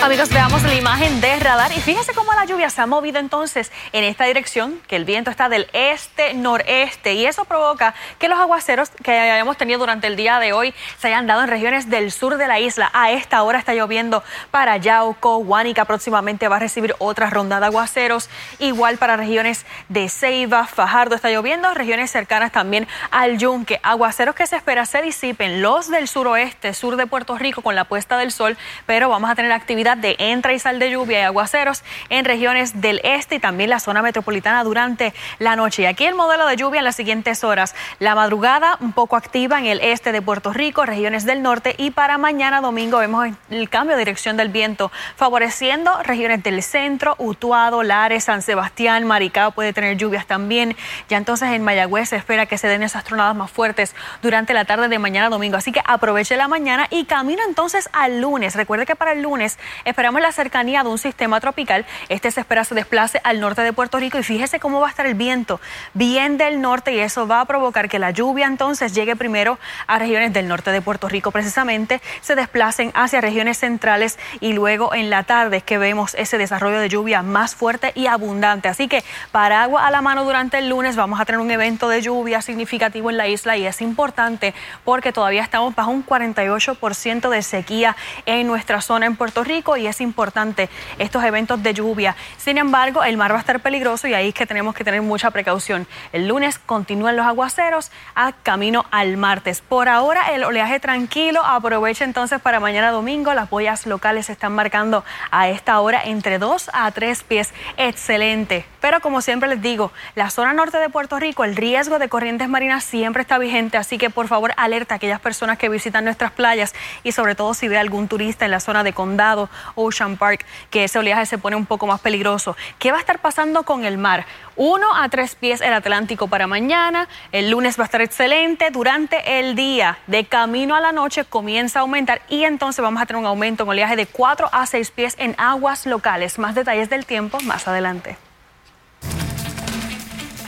Amigos, veamos la imagen de radar y fíjese cómo la lluvia se ha movido entonces en esta dirección, que el viento está del este-noreste y eso provoca que los aguaceros que hayamos tenido durante el día de hoy se hayan dado en regiones del sur de la isla. A esta hora está lloviendo para Yauco, Huánica próximamente va a recibir otra ronda de aguaceros, igual para regiones de Ceiba, Fajardo está lloviendo, regiones cercanas también al Yunque, aguaceros que se espera se disipen los del suroeste, sur de Puerto Rico con la puesta del sol, pero vamos a tener actividad de entra y sal de lluvia y aguaceros en regiones del este y también la zona metropolitana durante la noche. Y aquí el modelo de lluvia en las siguientes horas. La madrugada un poco activa en el este de Puerto Rico, regiones del norte y para mañana domingo vemos el cambio de dirección del viento favoreciendo regiones del centro, Utuado, Lares, San Sebastián, Maricao puede tener lluvias también. Ya entonces en Mayagüez se espera que se den esas tronadas más fuertes durante la tarde de mañana domingo. Así que aproveche la mañana y camino entonces al lunes. Recuerde que para el lunes Esperamos la cercanía de un sistema tropical. Este se espera se desplace al norte de Puerto Rico y fíjese cómo va a estar el viento bien del norte y eso va a provocar que la lluvia entonces llegue primero a regiones del norte de Puerto Rico precisamente, se desplacen hacia regiones centrales y luego en la tarde es que vemos ese desarrollo de lluvia más fuerte y abundante. Así que para agua a la mano durante el lunes vamos a tener un evento de lluvia significativo en la isla y es importante porque todavía estamos bajo un 48% de sequía en nuestra zona en Puerto Rico y es importante estos eventos de lluvia. Sin embargo, el mar va a estar peligroso y ahí es que tenemos que tener mucha precaución. El lunes continúan los aguaceros a camino al martes. Por ahora el oleaje tranquilo, aprovecha entonces para mañana domingo. Las boyas locales se están marcando a esta hora entre 2 a 3 pies. Excelente. Pero como siempre les digo, la zona norte de Puerto Rico, el riesgo de corrientes marinas siempre está vigente, así que por favor alerta a aquellas personas que visitan nuestras playas y sobre todo si ve algún turista en la zona de condado Ocean Park, que ese oleaje se pone un poco más peligroso. ¿Qué va a estar pasando con el mar? Uno a tres pies el Atlántico para mañana. El lunes va a estar excelente. Durante el día, de camino a la noche, comienza a aumentar y entonces vamos a tener un aumento en oleaje de 4 a 6 pies en aguas locales. Más detalles del tiempo más adelante.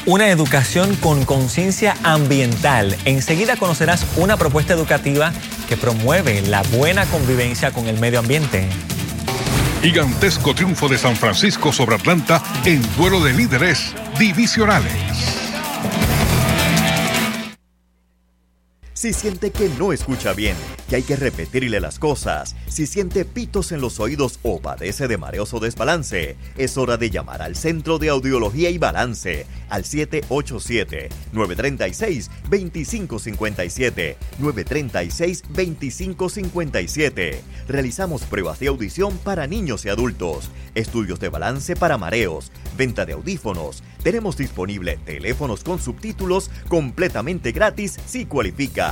Una educación con conciencia ambiental. Enseguida conocerás una propuesta educativa que promueve la buena convivencia con el medio ambiente. Gigantesco triunfo de San Francisco sobre Atlanta en duelo de líderes divisionales. Si siente que no escucha bien, que hay que repetirle las cosas, si siente pitos en los oídos o padece de mareos o desbalance, es hora de llamar al Centro de Audiología y Balance al 787-936-2557. 936-2557. Realizamos pruebas de audición para niños y adultos, estudios de balance para mareos, venta de audífonos. Tenemos disponible teléfonos con subtítulos completamente gratis si cualifica.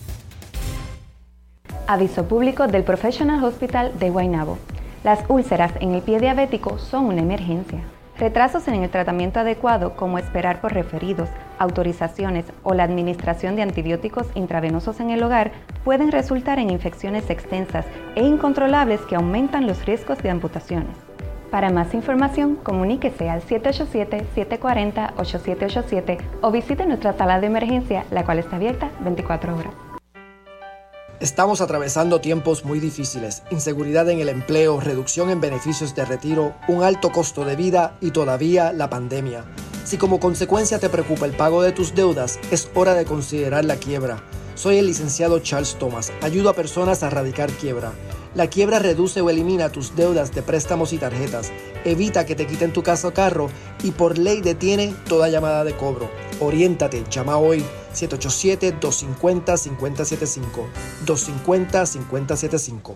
Aviso público del Professional Hospital de Guaynabo. Las úlceras en el pie diabético son una emergencia. Retrasos en el tratamiento adecuado, como esperar por referidos, autorizaciones o la administración de antibióticos intravenosos en el hogar, pueden resultar en infecciones extensas e incontrolables que aumentan los riesgos de amputaciones. Para más información, comuníquese al 787-740-8787 o visite nuestra sala de emergencia, la cual está abierta 24 horas. Estamos atravesando tiempos muy difíciles, inseguridad en el empleo, reducción en beneficios de retiro, un alto costo de vida y todavía la pandemia. Si como consecuencia te preocupa el pago de tus deudas, es hora de considerar la quiebra. Soy el licenciado Charles Thomas, ayudo a personas a erradicar quiebra. La quiebra reduce o elimina tus deudas de préstamos y tarjetas, evita que te quiten tu casa o carro y por ley detiene toda llamada de cobro. Oriéntate, llama hoy 787-250-5075. 250-5075.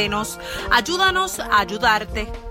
Ayúdanos a ayudarte.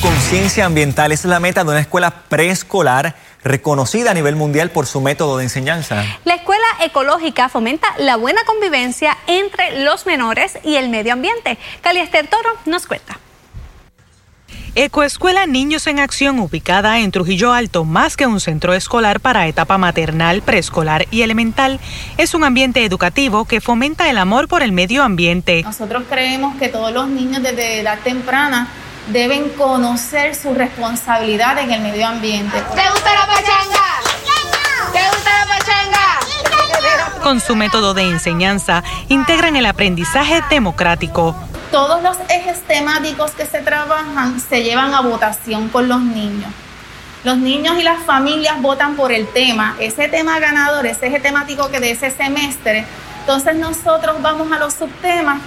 conciencia ambiental es la meta de una escuela preescolar reconocida a nivel mundial por su método de enseñanza. La escuela ecológica fomenta la buena convivencia entre los menores y el medio ambiente. Caliester Toro nos cuenta. Ecoescuela Niños en Acción, ubicada en Trujillo Alto, más que un centro escolar para etapa maternal, preescolar y elemental, es un ambiente educativo que fomenta el amor por el medio ambiente. Nosotros creemos que todos los niños desde edad temprana deben conocer su responsabilidad en el medio ambiente. ¿Te gusta la pachanga? ¿Te gusta la pachanga? Con su método de enseñanza, integran el aprendizaje democrático. Todos los ejes temáticos que se trabajan se llevan a votación con los niños. Los niños y las familias votan por el tema, ese tema ganador, ese eje temático que de ese semestre. Entonces nosotros vamos a los subtemas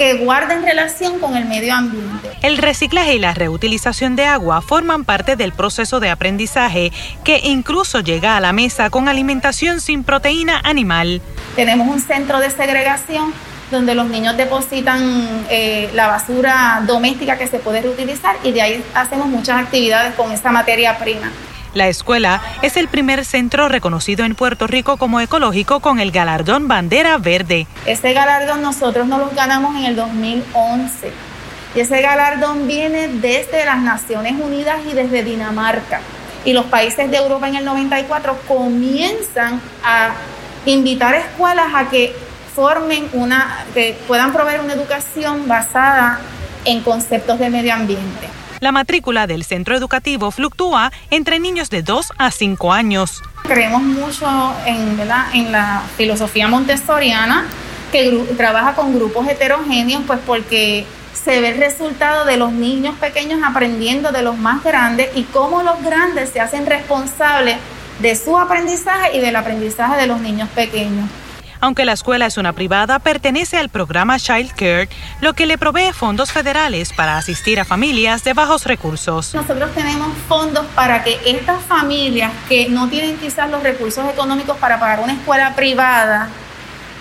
que guarden relación con el medio ambiente. El reciclaje y la reutilización de agua forman parte del proceso de aprendizaje que incluso llega a la mesa con alimentación sin proteína animal. Tenemos un centro de segregación donde los niños depositan eh, la basura doméstica que se puede reutilizar y de ahí hacemos muchas actividades con esa materia prima. La escuela es el primer centro reconocido en Puerto Rico como ecológico con el galardón Bandera Verde. Este galardón nosotros nos lo ganamos en el 2011 y ese galardón viene desde las Naciones Unidas y desde Dinamarca. Y los países de Europa en el 94 comienzan a invitar escuelas a que formen una, que puedan proveer una educación basada en conceptos de medio ambiente. La matrícula del centro educativo fluctúa entre niños de 2 a 5 años. Creemos mucho en, en la filosofía montessoriana, que trabaja con grupos heterogéneos, pues porque se ve el resultado de los niños pequeños aprendiendo de los más grandes y cómo los grandes se hacen responsables de su aprendizaje y del aprendizaje de los niños pequeños. Aunque la escuela es una privada, pertenece al programa Child Care, lo que le provee fondos federales para asistir a familias de bajos recursos. Nosotros tenemos fondos para que estas familias que no tienen quizás los recursos económicos para pagar una escuela privada,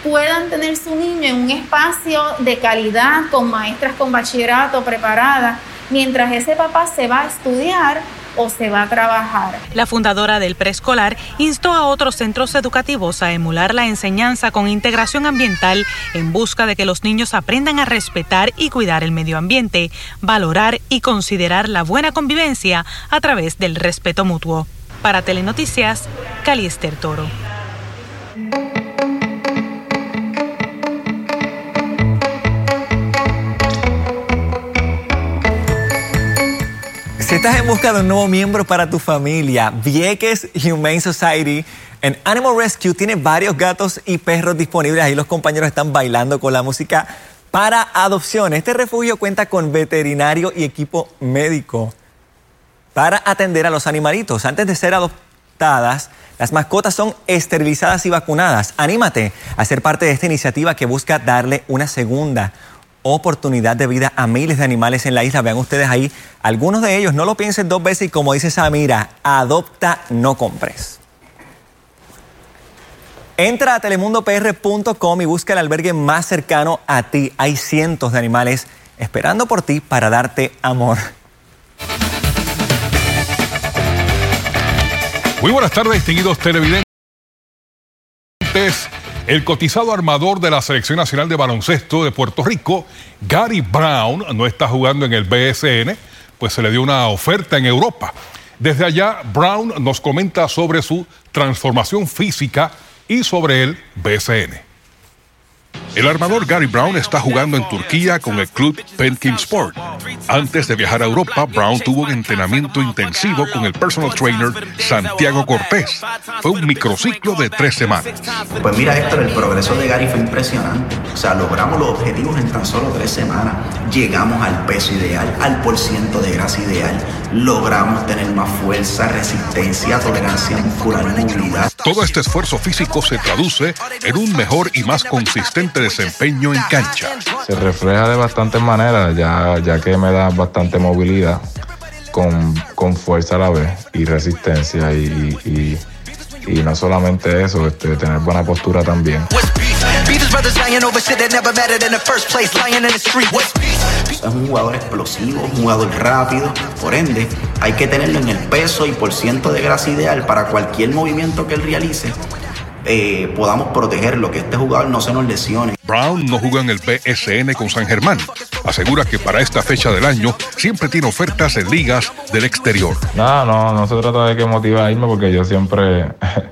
puedan tener su niño en un espacio de calidad con maestras con bachillerato preparadas, mientras ese papá se va a estudiar o se va a trabajar. La fundadora del preescolar instó a otros centros educativos a emular la enseñanza con integración ambiental en busca de que los niños aprendan a respetar y cuidar el medio ambiente, valorar y considerar la buena convivencia a través del respeto mutuo. Para Telenoticias, Caliester Toro. Si estás en busca de un nuevo miembro para tu familia, Vieques Humane Society en Animal Rescue tiene varios gatos y perros disponibles. Ahí los compañeros están bailando con la música para adopción. Este refugio cuenta con veterinario y equipo médico para atender a los animalitos. Antes de ser adoptadas, las mascotas son esterilizadas y vacunadas. Anímate a ser parte de esta iniciativa que busca darle una segunda oportunidad de vida a miles de animales en la isla. Vean ustedes ahí algunos de ellos. No lo piensen dos veces y como dice Samira, adopta, no compres. Entra a telemundopr.com y busca el albergue más cercano a ti. Hay cientos de animales esperando por ti para darte amor. Muy buenas tardes, distinguidos televidentes. El cotizado armador de la Selección Nacional de Baloncesto de Puerto Rico, Gary Brown, no está jugando en el BSN, pues se le dio una oferta en Europa. Desde allá, Brown nos comenta sobre su transformación física y sobre el BSN. El armador Gary Brown está jugando en Turquía con el club Penkin Sport. Antes de viajar a Europa, Brown tuvo un entrenamiento intensivo con el personal trainer Santiago Cortés. Fue un microciclo de tres semanas. Pues mira, Héctor, el progreso de Gary fue impresionante. O sea, logramos los objetivos en tan solo tres semanas. Llegamos al peso ideal, al por ciento de grasa ideal. Logramos tener más fuerza, resistencia, tolerancia muscular movilidad. Todo este esfuerzo físico se traduce en un mejor y más consistente desempeño en cancha. Se refleja de bastantes maneras, ya, ya que me da bastante movilidad con, con fuerza a la vez y resistencia y, y, y no solamente eso, este, tener buena postura también. Es un jugador explosivo, un jugador rápido, por ende hay que tenerlo en el peso y por ciento de grasa ideal para cualquier movimiento que él realice eh, podamos protegerlo, que este jugador no se nos lesione. Brown no juega en el PSN con San Germán. Asegura que para esta fecha del año siempre tiene ofertas en ligas del exterior. No, no, no se trata de que motiva a irme porque yo siempre,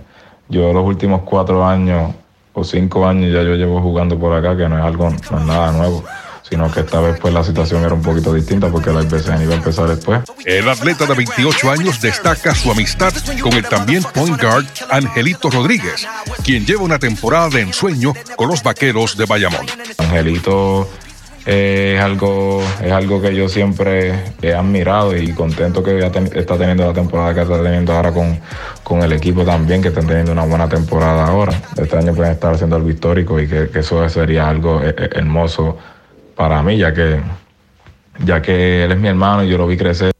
yo los últimos cuatro años o cinco años ya yo llevo jugando por acá, que no es algo, no es nada nuevo sino que esta vez pues la situación era un poquito distinta porque la IBCN iba a empezar después. El atleta de 28 años destaca su amistad con el también point guard Angelito Rodríguez, quien lleva una temporada de ensueño con los Vaqueros de Bayamón. Angelito es algo es algo que yo siempre he admirado y contento que está teniendo la temporada que está teniendo ahora con, con el equipo también, que están teniendo una buena temporada ahora. Este año pueden estar haciendo algo histórico y que, que eso sería algo eh, eh, hermoso para mí, ya que, ya que él es mi hermano y yo lo vi crecer.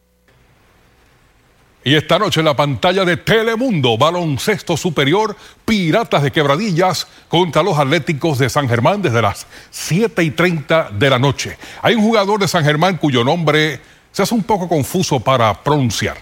Y esta noche en la pantalla de Telemundo, baloncesto superior, Piratas de Quebradillas contra los Atléticos de San Germán desde las 7 y 30 de la noche. Hay un jugador de San Germán cuyo nombre se hace un poco confuso para pronunciar.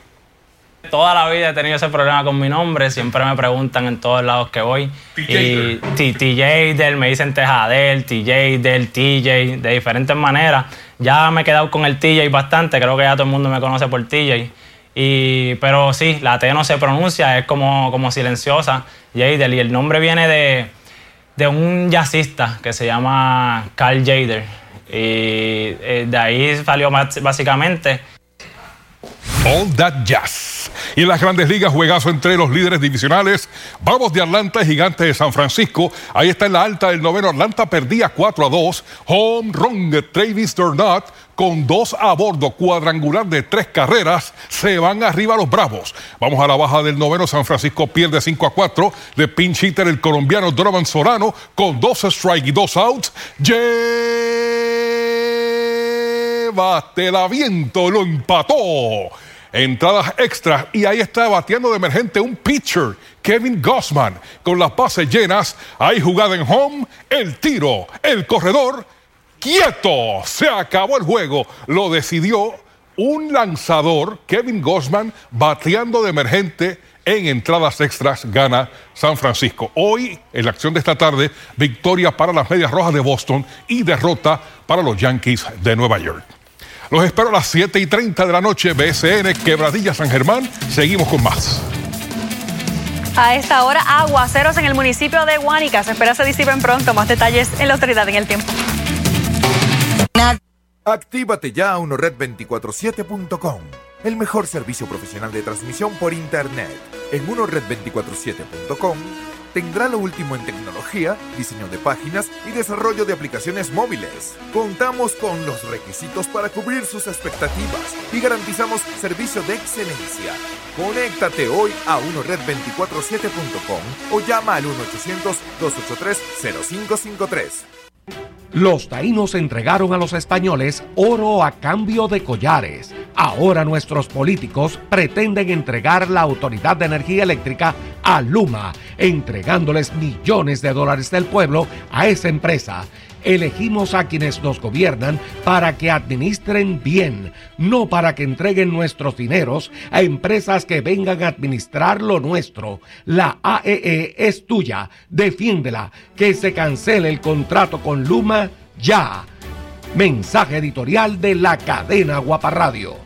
Toda la vida he tenido ese problema con mi nombre, siempre me preguntan en todos lados que voy. Y TJ del, me dicen Tejadel, TJ del, TJ, de diferentes maneras. Ya me he quedado con el TJ bastante, creo que ya todo el mundo me conoce por TJ. Y, pero sí, la T no se pronuncia, es como, como silenciosa, Jadel, y el nombre viene de, de un jazzista que se llama Carl Jader. Y eh, de ahí salió básicamente. All That Jazz. Y en las grandes ligas, juegazo entre los líderes divisionales. Vamos de Atlanta, Gigantes de San Francisco. Ahí está en la alta del noveno. Atlanta perdía 4 a 2. Home run de Travis Durnott con dos a bordo, cuadrangular de tres carreras, se van arriba los Bravos. Vamos a la baja del noveno, San Francisco pierde 5 a 4, de pinch hitter el colombiano Donovan Sorano con dos strike y dos outs. Llévate el aviento, lo empató. Entradas extras y ahí está bateando de emergente un pitcher, Kevin Gossman, con las bases llenas. Hay jugada en home, el tiro, el corredor quieto. Se acabó el juego. Lo decidió un lanzador, Kevin Gossman, bateando de emergente en entradas extras, gana San Francisco. Hoy, en la acción de esta tarde, victoria para las Medias Rojas de Boston y derrota para los Yankees de Nueva York. Los espero a las 7 y 30 de la noche, BSN, Quebradilla San Germán. Seguimos con más. A esta hora, aguaceros en el municipio de Guánica. Se espera se disipen pronto. Más detalles en la autoridad en el tiempo. Actívate ya a unored247.com, el mejor servicio profesional de transmisión por Internet. En unored247.com tendrá lo último en tecnología, diseño de páginas y desarrollo de aplicaciones móviles. Contamos con los requisitos para cubrir sus expectativas y garantizamos servicio de excelencia. Conéctate hoy a unored247.com o llama al 1-800-283-0553. Los taínos entregaron a los españoles oro a cambio de collares. Ahora nuestros políticos pretenden entregar la Autoridad de Energía Eléctrica a Luma, entregándoles millones de dólares del pueblo a esa empresa elegimos a quienes nos gobiernan para que administren bien, no para que entreguen nuestros dineros a empresas que vengan a administrar lo nuestro. La AEE e es tuya, defiéndela, que se cancele el contrato con Luma ya. Mensaje editorial de la cadena Guaparradio.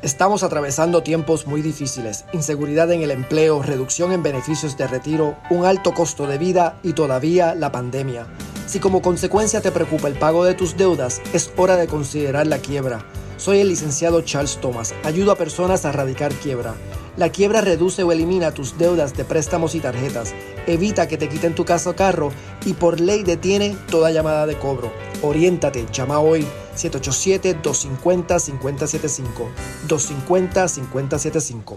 Estamos atravesando tiempos muy difíciles, inseguridad en el empleo, reducción en beneficios de retiro, un alto costo de vida y todavía la pandemia. Si como consecuencia te preocupa el pago de tus deudas, es hora de considerar la quiebra. Soy el licenciado Charles Thomas, ayudo a personas a erradicar quiebra. La quiebra reduce o elimina tus deudas de préstamos y tarjetas, evita que te quiten tu casa o carro y por ley detiene toda llamada de cobro. Oriéntate, llama hoy 787-250-5075. 250-5075.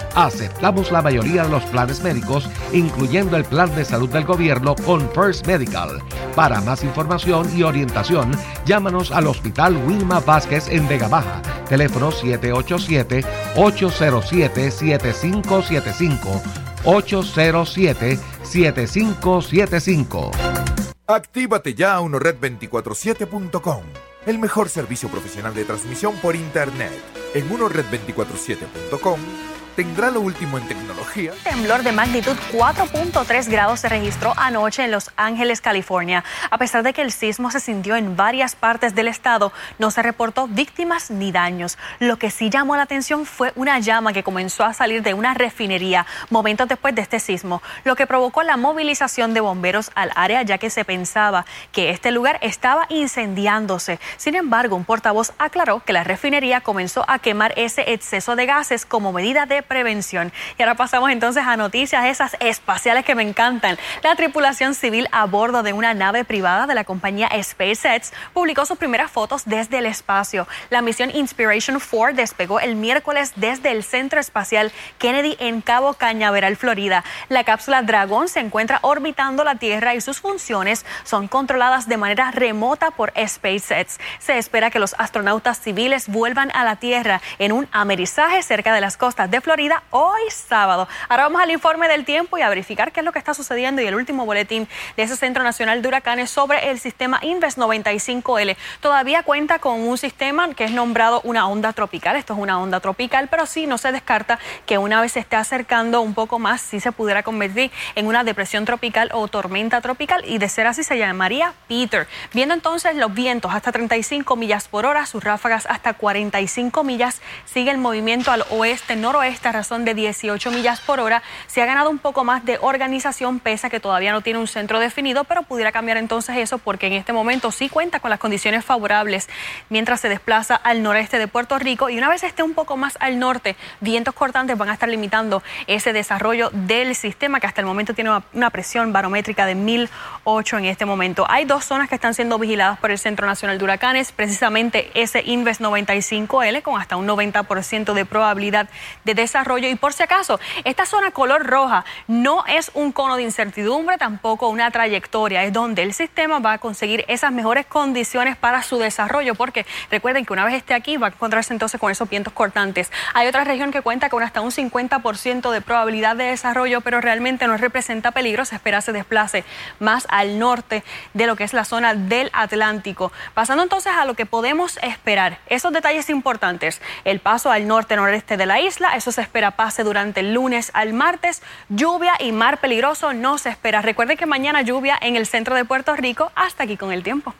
Aceptamos la mayoría de los planes médicos, incluyendo el plan de salud del gobierno con First Medical. Para más información y orientación, llámanos al Hospital Wilma Vázquez en Vega Baja. Teléfono 787-807-7575. 807-7575. Actívate ya a unored247.com, el mejor servicio profesional de transmisión por Internet. En unored247.com tendrá lo último en tecnología. Temblor de magnitud 4.3 grados se registró anoche en Los Ángeles, California. A pesar de que el sismo se sintió en varias partes del estado, no se reportó víctimas ni daños. Lo que sí llamó la atención fue una llama que comenzó a salir de una refinería momentos después de este sismo, lo que provocó la movilización de bomberos al área ya que se pensaba que este lugar estaba incendiándose. Sin embargo, un portavoz aclaró que la refinería comenzó a quemar ese exceso de gases como medida de prevención. Y ahora pasamos entonces a noticias esas espaciales que me encantan. La tripulación civil a bordo de una nave privada de la compañía SpaceX publicó sus primeras fotos desde el espacio. La misión Inspiration 4 despegó el miércoles desde el Centro Espacial Kennedy en Cabo Cañaveral, Florida. La cápsula Dragón se encuentra orbitando la Tierra y sus funciones son controladas de manera remota por SpaceX. Se espera que los astronautas civiles vuelvan a la Tierra en un amerizaje cerca de las costas de Florida hoy sábado. Ahora vamos al informe del tiempo y a verificar qué es lo que está sucediendo y el último boletín de ese Centro Nacional de Huracanes sobre el sistema Inves 95L. Todavía cuenta con un sistema que es nombrado una onda tropical. Esto es una onda tropical, pero sí no se descarta que una vez se esté acercando un poco más, sí se pudiera convertir en una depresión tropical o tormenta tropical y de ser así se llamaría Peter. Viendo entonces los vientos hasta 35 millas por hora, sus ráfagas hasta 45 millas, sigue el movimiento al esta razón de 18 millas por hora. Se ha ganado un poco más de organización, pese a que todavía no tiene un centro definido, pero pudiera cambiar entonces eso porque en este momento sí cuenta con las condiciones favorables mientras se desplaza al noreste de Puerto Rico y una vez esté un poco más al norte, vientos cortantes van a estar limitando ese desarrollo del sistema que hasta el momento tiene una presión barométrica de 1008 en este momento. Hay dos zonas que están siendo vigiladas por el Centro Nacional de Huracanes, precisamente ese Inves 95L con hasta un 90% de probabilidad de desarrollo desarrollo. Y por si acaso, esta zona color roja no es un cono de incertidumbre, tampoco una trayectoria, es donde el sistema va a conseguir esas mejores condiciones para su desarrollo, porque recuerden que una vez esté aquí va a encontrarse entonces con esos vientos cortantes. Hay otra región que cuenta con hasta un 50% de probabilidad de desarrollo, pero realmente no representa peligro, se espera se desplace más al norte de lo que es la zona del Atlántico. Pasando entonces a lo que podemos esperar, esos detalles importantes, el paso al norte-noreste de la isla, eso se espera pase durante el lunes al martes. Lluvia y mar peligroso no se espera. Recuerde que mañana lluvia en el centro de Puerto Rico. Hasta aquí con el tiempo.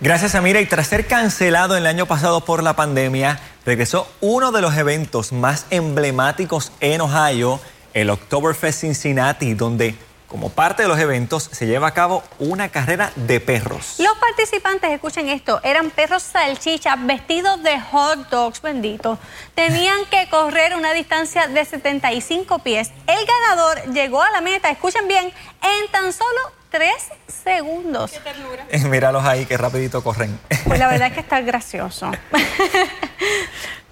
Gracias, Amira. Y tras ser cancelado el año pasado por la pandemia, regresó uno de los eventos más emblemáticos en Ohio, el Oktoberfest Cincinnati, donde como parte de los eventos se lleva a cabo una carrera de perros. Los participantes, escuchen esto, eran perros salchicha vestidos de hot dogs, bendito. Tenían que correr una distancia de 75 pies. El ganador llegó a la meta, escuchen bien, en tan solo tres segundos. Qué ternura. Míralos ahí, que rapidito corren. Pues la verdad es que está gracioso.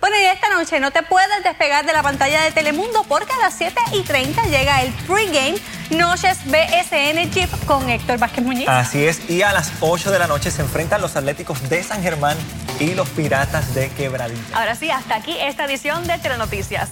Bueno, y esta noche no te puedes despegar de la pantalla de Telemundo porque a las 7 y 30 llega el pregame Noches BSN Chip con Héctor Vázquez Muñiz. Así es, y a las 8 de la noche se enfrentan los Atléticos de San Germán y los Piratas de Quebradilla. Ahora sí, hasta aquí esta edición de Telenoticias.